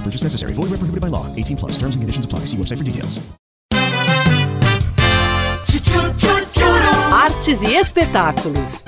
No purchase necessary. Void where prohibited by law. 18 plus. Terms and conditions apply. See website for details. Artes e espetáculos.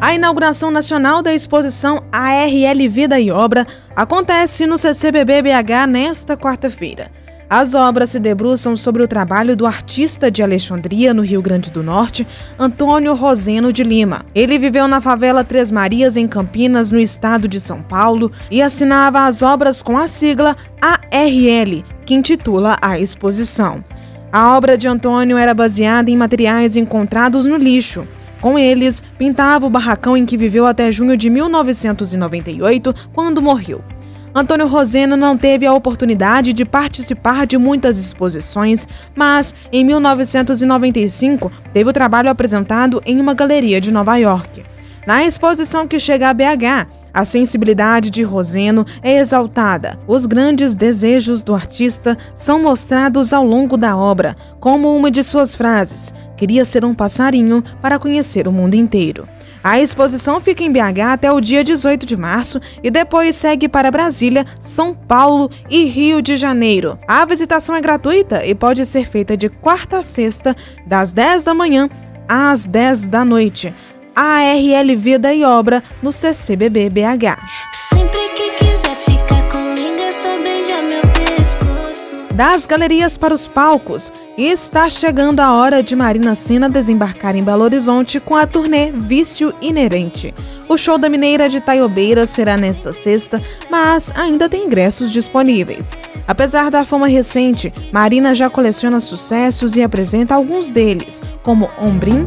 A inauguração nacional da exposição ARL Vida e Obra acontece no CCBB BH nesta quarta-feira. As obras se debruçam sobre o trabalho do artista de Alexandria, no Rio Grande do Norte, Antônio Roseno de Lima. Ele viveu na favela Três Marias, em Campinas, no estado de São Paulo, e assinava as obras com a sigla ARL, que intitula a exposição. A obra de Antônio era baseada em materiais encontrados no lixo. Com eles, pintava o barracão em que viveu até junho de 1998, quando morreu. Antônio Roseno não teve a oportunidade de participar de muitas exposições, mas em 1995 teve o trabalho apresentado em uma galeria de Nova York. Na exposição que chega a BH, a sensibilidade de Roseno é exaltada. Os grandes desejos do artista são mostrados ao longo da obra, como uma de suas frases: Queria ser um passarinho para conhecer o mundo inteiro. A exposição fica em BH até o dia 18 de março e depois segue para Brasília, São Paulo e Rio de Janeiro. A visitação é gratuita e pode ser feita de quarta a sexta, das 10 da manhã às 10 da noite. ARL Vida e Obra no CCBB BH. Das galerias para os palcos, está chegando a hora de Marina Sena desembarcar em Belo Horizonte com a turnê Vício Inerente. O show da Mineira de Taiobeira será nesta sexta, mas ainda tem ingressos disponíveis. Apesar da fama recente, Marina já coleciona sucessos e apresenta alguns deles, como Ombrim,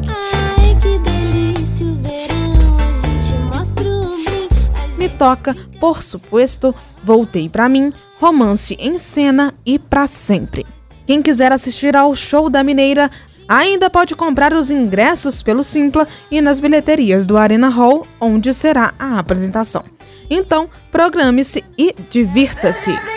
Toca, Por Supuesto, Voltei Pra Mim, Romance em Cena e Pra Sempre. Quem quiser assistir ao show da Mineira ainda pode comprar os ingressos pelo Simpla e nas bilheterias do Arena Hall, onde será a apresentação. Então, programe-se e divirta-se!